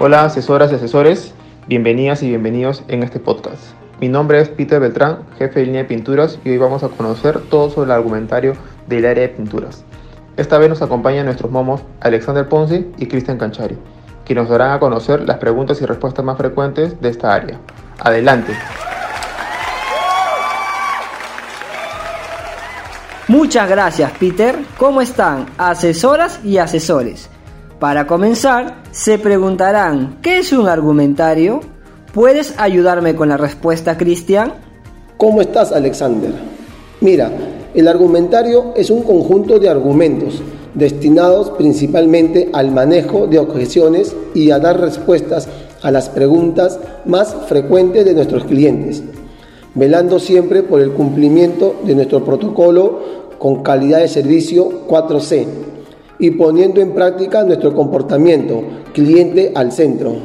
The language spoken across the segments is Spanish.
Hola asesoras y asesores, bienvenidas y bienvenidos en este podcast. Mi nombre es Peter Beltrán, jefe de línea de pinturas y hoy vamos a conocer todo sobre el argumentario del área de pinturas. Esta vez nos acompañan nuestros momos Alexander Ponce y Cristian Canchari, quienes nos darán a conocer las preguntas y respuestas más frecuentes de esta área. Adelante. Muchas gracias, Peter. ¿Cómo están, asesoras y asesores? Para comenzar, se preguntarán, ¿qué es un argumentario? ¿Puedes ayudarme con la respuesta, Cristian? ¿Cómo estás, Alexander? Mira, el argumentario es un conjunto de argumentos destinados principalmente al manejo de objeciones y a dar respuestas a las preguntas más frecuentes de nuestros clientes, velando siempre por el cumplimiento de nuestro protocolo con calidad de servicio 4C y poniendo en práctica nuestro comportamiento cliente al centro.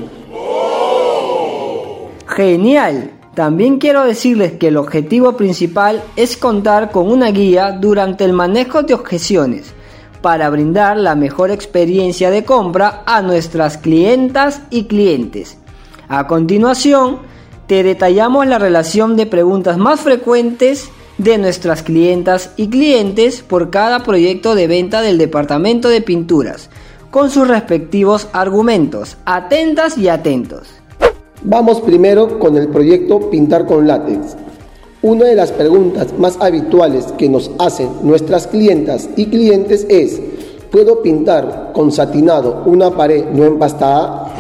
Genial. También quiero decirles que el objetivo principal es contar con una guía durante el manejo de objeciones para brindar la mejor experiencia de compra a nuestras clientas y clientes. A continuación, te detallamos la relación de preguntas más frecuentes de nuestras clientas y clientes por cada proyecto de venta del departamento de pinturas, con sus respectivos argumentos. Atentas y atentos. Vamos primero con el proyecto Pintar con látex. Una de las preguntas más habituales que nos hacen nuestras clientas y clientes es, ¿puedo pintar con satinado una pared no empastada?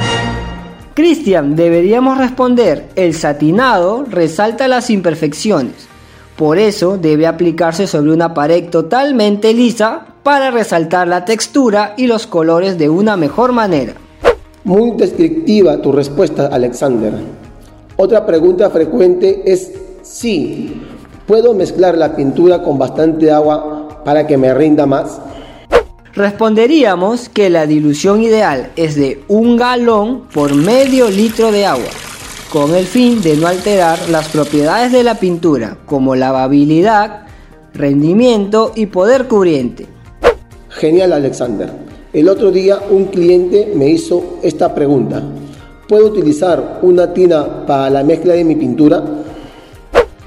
Cristian, deberíamos responder, el satinado resalta las imperfecciones por eso debe aplicarse sobre una pared totalmente lisa para resaltar la textura y los colores de una mejor manera. Muy descriptiva tu respuesta, Alexander. Otra pregunta frecuente es si ¿puedo mezclar la pintura con bastante agua para que me rinda más? Responderíamos que la dilución ideal es de un galón por medio litro de agua con el fin de no alterar las propiedades de la pintura, como lavabilidad, rendimiento y poder cubriente. Genial Alexander. El otro día un cliente me hizo esta pregunta. ¿Puedo utilizar una tina para la mezcla de mi pintura?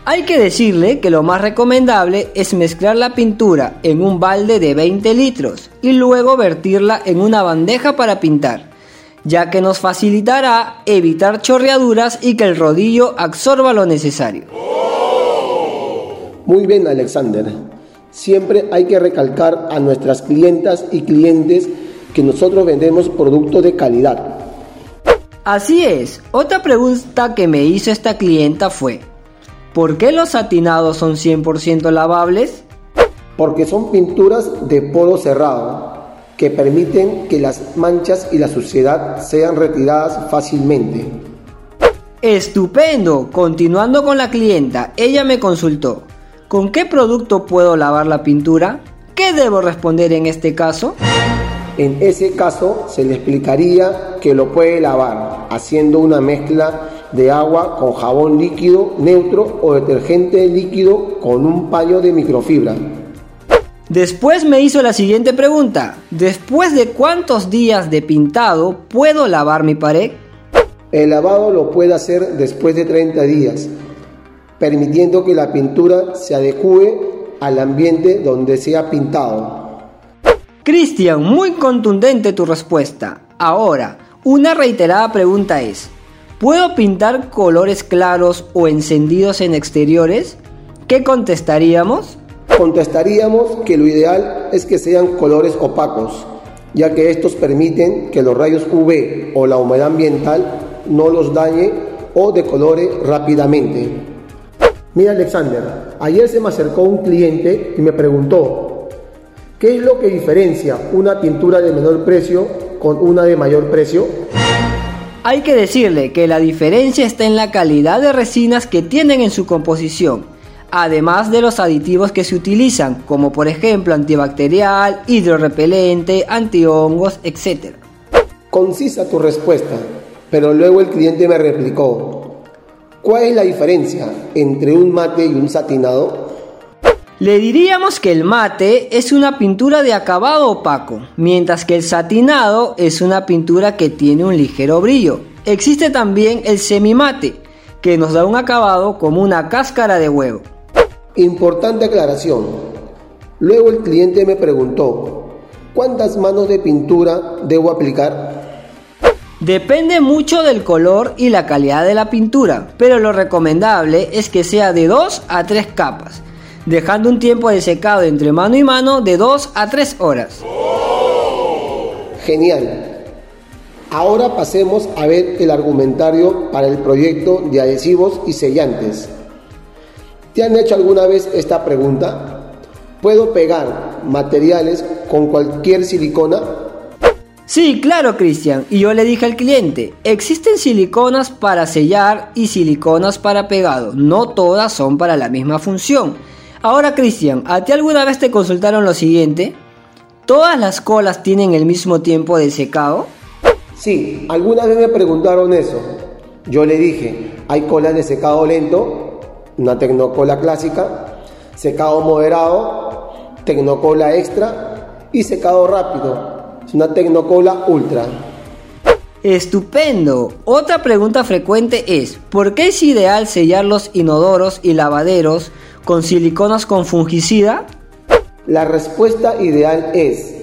Hay que decirle que lo más recomendable es mezclar la pintura en un balde de 20 litros y luego vertirla en una bandeja para pintar ya que nos facilitará evitar chorreaduras y que el rodillo absorba lo necesario. Muy bien, Alexander. Siempre hay que recalcar a nuestras clientas y clientes que nosotros vendemos productos de calidad. Así es. Otra pregunta que me hizo esta clienta fue, ¿por qué los satinados son 100% lavables? Porque son pinturas de poro cerrado que permiten que las manchas y la suciedad sean retiradas fácilmente. Estupendo. Continuando con la clienta, ella me consultó, ¿con qué producto puedo lavar la pintura? ¿Qué debo responder en este caso? En ese caso se le explicaría que lo puede lavar haciendo una mezcla de agua con jabón líquido neutro o detergente líquido con un paño de microfibra. Después me hizo la siguiente pregunta. ¿Después de cuántos días de pintado puedo lavar mi pared? El lavado lo puede hacer después de 30 días, permitiendo que la pintura se adecue al ambiente donde se ha pintado. Cristian, muy contundente tu respuesta. Ahora, una reiterada pregunta es, ¿puedo pintar colores claros o encendidos en exteriores? ¿Qué contestaríamos? Contestaríamos que lo ideal es que sean colores opacos, ya que estos permiten que los rayos UV o la humedad ambiental no los dañe o decolore rápidamente. Mira Alexander, ayer se me acercó un cliente y me preguntó, ¿qué es lo que diferencia una pintura de menor precio con una de mayor precio? Hay que decirle que la diferencia está en la calidad de resinas que tienen en su composición además de los aditivos que se utilizan, como por ejemplo antibacterial, hidrorrepelente, antihongos, etc. Concisa tu respuesta, pero luego el cliente me replicó, ¿cuál es la diferencia entre un mate y un satinado? Le diríamos que el mate es una pintura de acabado opaco, mientras que el satinado es una pintura que tiene un ligero brillo. Existe también el semimate, que nos da un acabado como una cáscara de huevo. Importante aclaración. Luego el cliente me preguntó, ¿cuántas manos de pintura debo aplicar? Depende mucho del color y la calidad de la pintura, pero lo recomendable es que sea de 2 a 3 capas dejando un tiempo de secado entre mano y mano de 2 a 3 horas. Genial. Ahora pasemos a ver el argumentario para el proyecto de adhesivos y sellantes. ¿Te han hecho alguna vez esta pregunta? ¿Puedo pegar materiales con cualquier silicona? Sí, claro, Cristian. Y yo le dije al cliente, existen siliconas para sellar y siliconas para pegado. No todas son para la misma función. Ahora, Cristian, ¿a ti alguna vez te consultaron lo siguiente? ¿Todas las colas tienen el mismo tiempo de secado? Sí, alguna vez me preguntaron eso. Yo le dije, hay colas de secado lento, una tecnocola clásica, secado moderado, tecnocola extra y secado rápido, una tecnocola ultra. Estupendo. Otra pregunta frecuente es, ¿por qué es ideal sellar los inodoros y lavaderos con siliconas con fungicida? La respuesta ideal es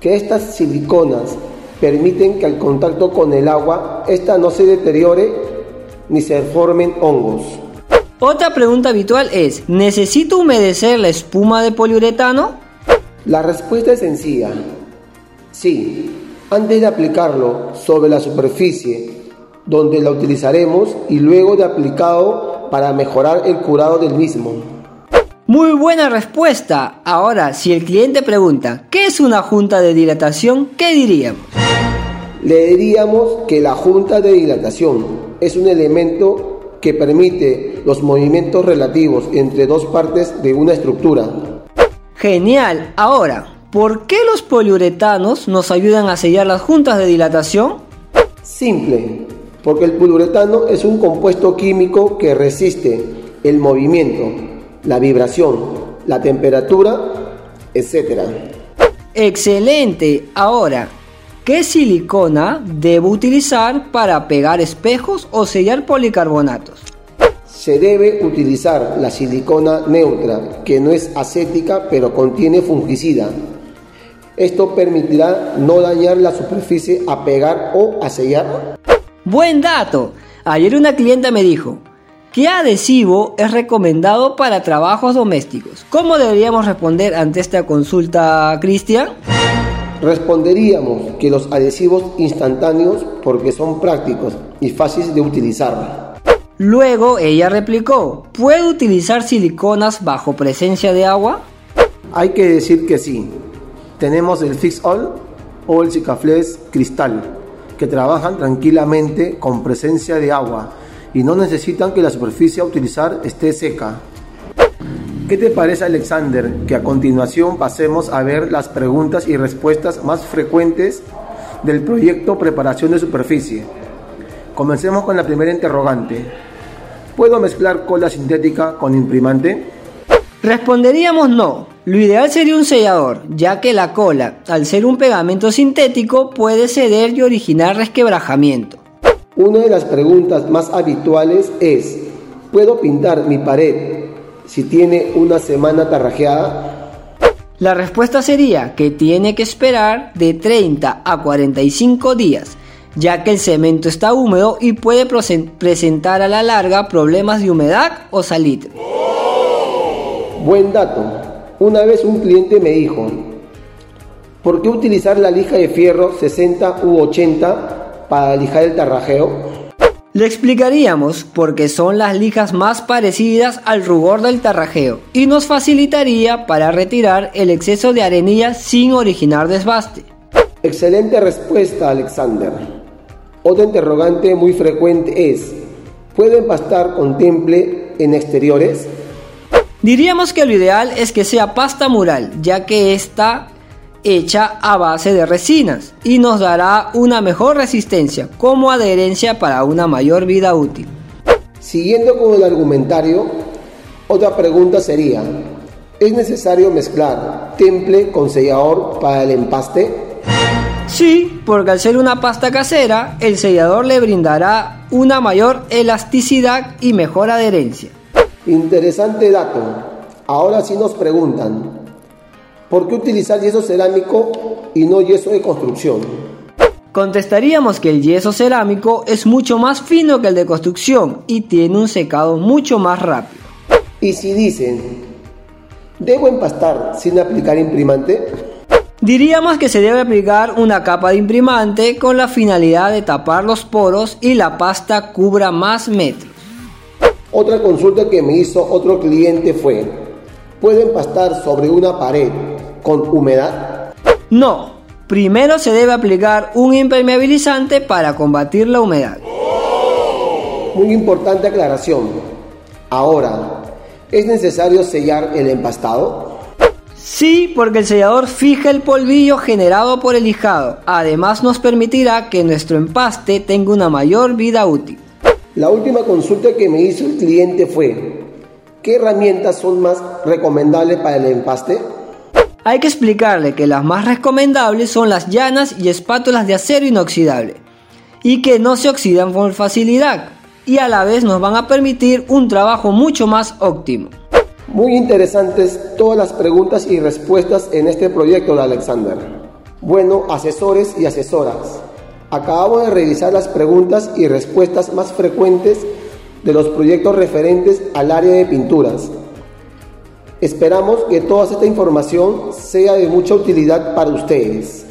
que estas siliconas permiten que al contacto con el agua ésta no se deteriore ni se formen hongos. Otra pregunta habitual es, ¿necesito humedecer la espuma de poliuretano? La respuesta es sencilla. Sí, antes de aplicarlo sobre la superficie donde la utilizaremos y luego de aplicado para mejorar el curado del mismo. Muy buena respuesta. Ahora, si el cliente pregunta, ¿qué es una junta de dilatación? ¿Qué diríamos? Le diríamos que la junta de dilatación es un elemento que permite los movimientos relativos entre dos partes de una estructura. Genial. Ahora, ¿por qué los poliuretanos nos ayudan a sellar las juntas de dilatación? Simple, porque el poliuretano es un compuesto químico que resiste el movimiento la vibración, la temperatura, etc. Excelente. Ahora, ¿qué silicona debo utilizar para pegar espejos o sellar policarbonatos? Se debe utilizar la silicona neutra, que no es acética pero contiene fungicida. Esto permitirá no dañar la superficie a pegar o a sellar. Buen dato. Ayer una clienta me dijo, ¿Qué adhesivo es recomendado para trabajos domésticos? ¿Cómo deberíamos responder ante esta consulta, Cristian? Responderíamos que los adhesivos instantáneos porque son prácticos y fáciles de utilizar. Luego ella replicó, ¿puedo utilizar siliconas bajo presencia de agua? Hay que decir que sí. Tenemos el Fix All o el Cicaflex Cristal, que trabajan tranquilamente con presencia de agua y no necesitan que la superficie a utilizar esté seca. ¿Qué te parece Alexander que a continuación pasemos a ver las preguntas y respuestas más frecuentes del proyecto Preparación de Superficie? Comencemos con la primera interrogante. ¿Puedo mezclar cola sintética con imprimante? Responderíamos no. Lo ideal sería un sellador, ya que la cola, al ser un pegamento sintético, puede ceder y originar resquebrajamiento. Una de las preguntas más habituales es, ¿puedo pintar mi pared si tiene una semana tarrajeada? La respuesta sería que tiene que esperar de 30 a 45 días, ya que el cemento está húmedo y puede presentar a la larga problemas de humedad o salitre. Buen dato. Una vez un cliente me dijo, ¿por qué utilizar la lija de fierro 60 u 80 para lijar el tarrajeo? Le explicaríamos porque son las lijas más parecidas al rugor del tarrajeo y nos facilitaría para retirar el exceso de arenilla sin originar desbaste. Excelente respuesta, Alexander. Otra interrogante muy frecuente es, ¿puedo empastar con temple en exteriores? Diríamos que lo ideal es que sea pasta mural, ya que esta hecha a base de resinas y nos dará una mejor resistencia como adherencia para una mayor vida útil. Siguiendo con el argumentario, otra pregunta sería, ¿Es necesario mezclar temple con sellador para el empaste? Sí, porque al ser una pasta casera, el sellador le brindará una mayor elasticidad y mejor adherencia. Interesante dato. Ahora sí nos preguntan, ¿por qué utilizar yeso cerámico y no yeso de construcción? Contestaríamos que el yeso cerámico es mucho más fino que el de construcción y tiene un secado mucho más rápido. Y si dicen, ¿debo empastar sin aplicar imprimante? Diríamos que se debe aplicar una capa de imprimante con la finalidad de tapar los poros y la pasta cubra más metros. Otra consulta que me hizo otro cliente fue, ¿puedo empastar sobre una pared con humedad? No, primero se debe aplicar un impermeabilizante para combatir la humedad. Muy importante aclaración. Ahora, ¿es necesario sellar el empastado? Sí, porque el sellador fija el polvillo generado por el lijado. Además nos permitirá que nuestro empaste tenga una mayor vida útil. La última consulta que me hizo el cliente fue, ¿qué herramientas son más recomendables para el empaste? Hay que explicarle que las más recomendables son las llanas y espátulas de acero inoxidable y que no se oxidan con facilidad y a la vez nos van a permitir un trabajo mucho más óptimo. Muy interesantes todas las preguntas y respuestas en este proyecto de Alexander. Bueno, asesores y asesoras, acabamos de revisar las preguntas y respuestas más frecuentes de los proyectos referentes al área de pinturas. Esperamos que toda esta información sea de mucha utilidad para ustedes.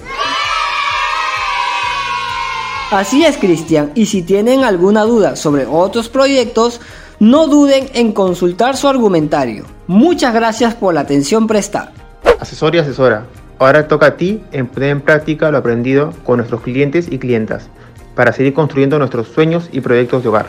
Así es, Cristian, y si tienen alguna duda sobre otros proyectos, no duden en consultar su argumentario. Muchas gracias por la atención prestada. Asesor y asesora, ahora toca a ti en poner en práctica lo aprendido con nuestros clientes y clientas para seguir construyendo nuestros sueños y proyectos de hogar.